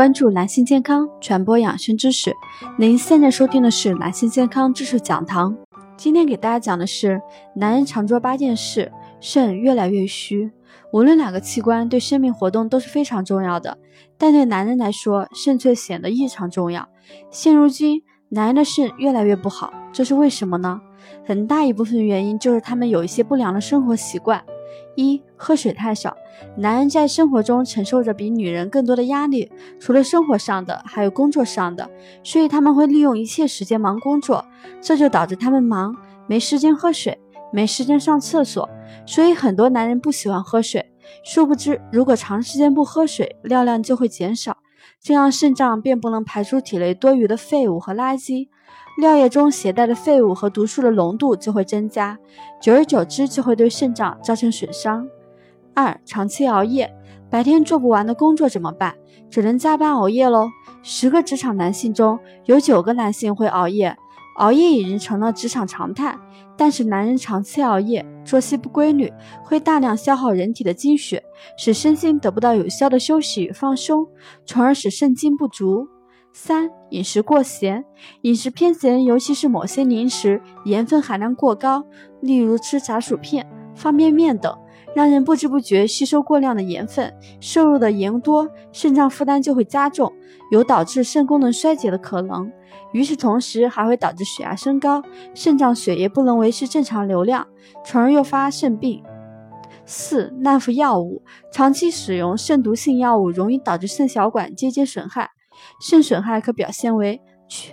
关注男性健康，传播养生知识。您现在收听的是男性健康知识讲堂。今天给大家讲的是，男人常做八件事，肾越来越虚。无论哪个器官对生命活动都是非常重要的，但对男人来说，肾却显得异常重要。现如今，男人的肾越来越不好，这是为什么呢？很大一部分原因就是他们有一些不良的生活习惯。一喝水太少，男人在生活中承受着比女人更多的压力，除了生活上的，还有工作上的，所以他们会利用一切时间忙工作，这就导致他们忙没时间喝水，没时间上厕所，所以很多男人不喜欢喝水。殊不知，如果长时间不喝水，尿量就会减少，这样肾脏便不能排出体内多余的废物和垃圾。尿液中携带的废物和毒素的浓度就会增加，久而久之就会对肾脏造成损伤。二、长期熬夜，白天做不完的工作怎么办？只能加班熬夜喽。十个职场男性中有九个男性会熬夜，熬夜已经成了职场常态。但是男人长期熬夜，作息不规律，会大量消耗人体的精血，使身心得不到有效的休息与放松，从而使肾精不足。三、饮食过咸，饮食偏咸，尤其是某些零食盐分含量过高，例如吃炸薯片、方便面等，让人不知不觉吸收过量的盐分，摄入的盐多，肾脏负担就会加重，有导致肾功能衰竭的可能。与此同时，还会导致血压升高，肾脏血液不能维持正常流量，从而诱发肾病。四、滥服药物，长期使用肾毒性药物，容易导致肾小管结节损害。肾损害可表现为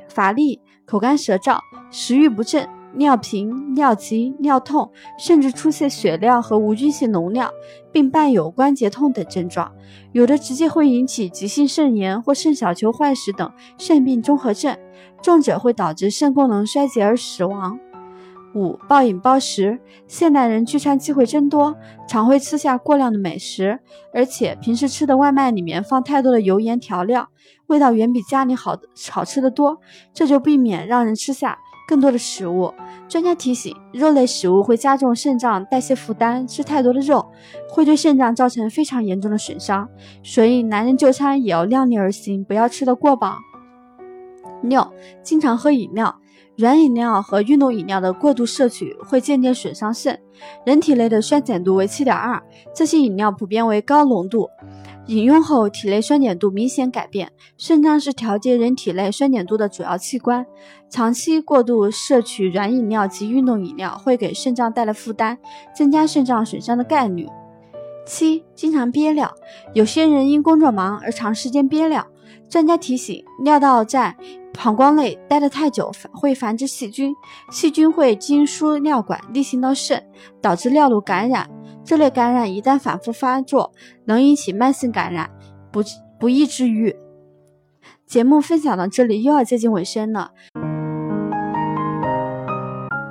乏力、口干舌燥、食欲不振、尿频、尿急、尿痛，甚至出现血尿和无菌性脓尿，并伴有关节痛等症状。有的直接会引起急性肾炎或肾小球坏死等肾病综合症，重者会导致肾功能衰竭而死亡。五、暴饮暴食，现代人聚餐机会增多，常会吃下过量的美食，而且平时吃的外卖里面放太多的油盐调料，味道远比家里好好吃的多，这就避免让人吃下更多的食物。专家提醒，肉类食物会加重肾脏代谢负担，吃太多的肉会对肾脏造成非常严重的损伤，所以男人就餐也要量力而行，不要吃得过饱。六、经常喝饮料。软饮料和运动饮料的过度摄取会渐渐损伤肾。人体内的酸碱度为七点二，这些饮料普遍为高浓度，饮用后体内酸碱度明显改变。肾脏是调节人体内酸碱度的主要器官，长期过度摄取软饮料及运动饮料会给肾脏带来负担，增加肾脏损伤的概率。七、经常憋尿，有些人因工作忙而长时间憋尿。专家提醒，尿道在膀胱内待得太久，会繁殖细菌，细菌会经输尿管逆行到肾，导致尿路感染。这类感染一旦反复发作，能引起慢性感染，不不易治愈。节目分享到这里又要接近尾声了。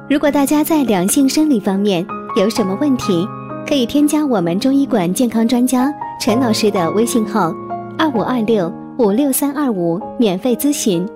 如果大家在两性生理方面有什么问题，可以添加我们中医馆健康专家陈老师的微信号：二五二六。五六三二五，免费咨询。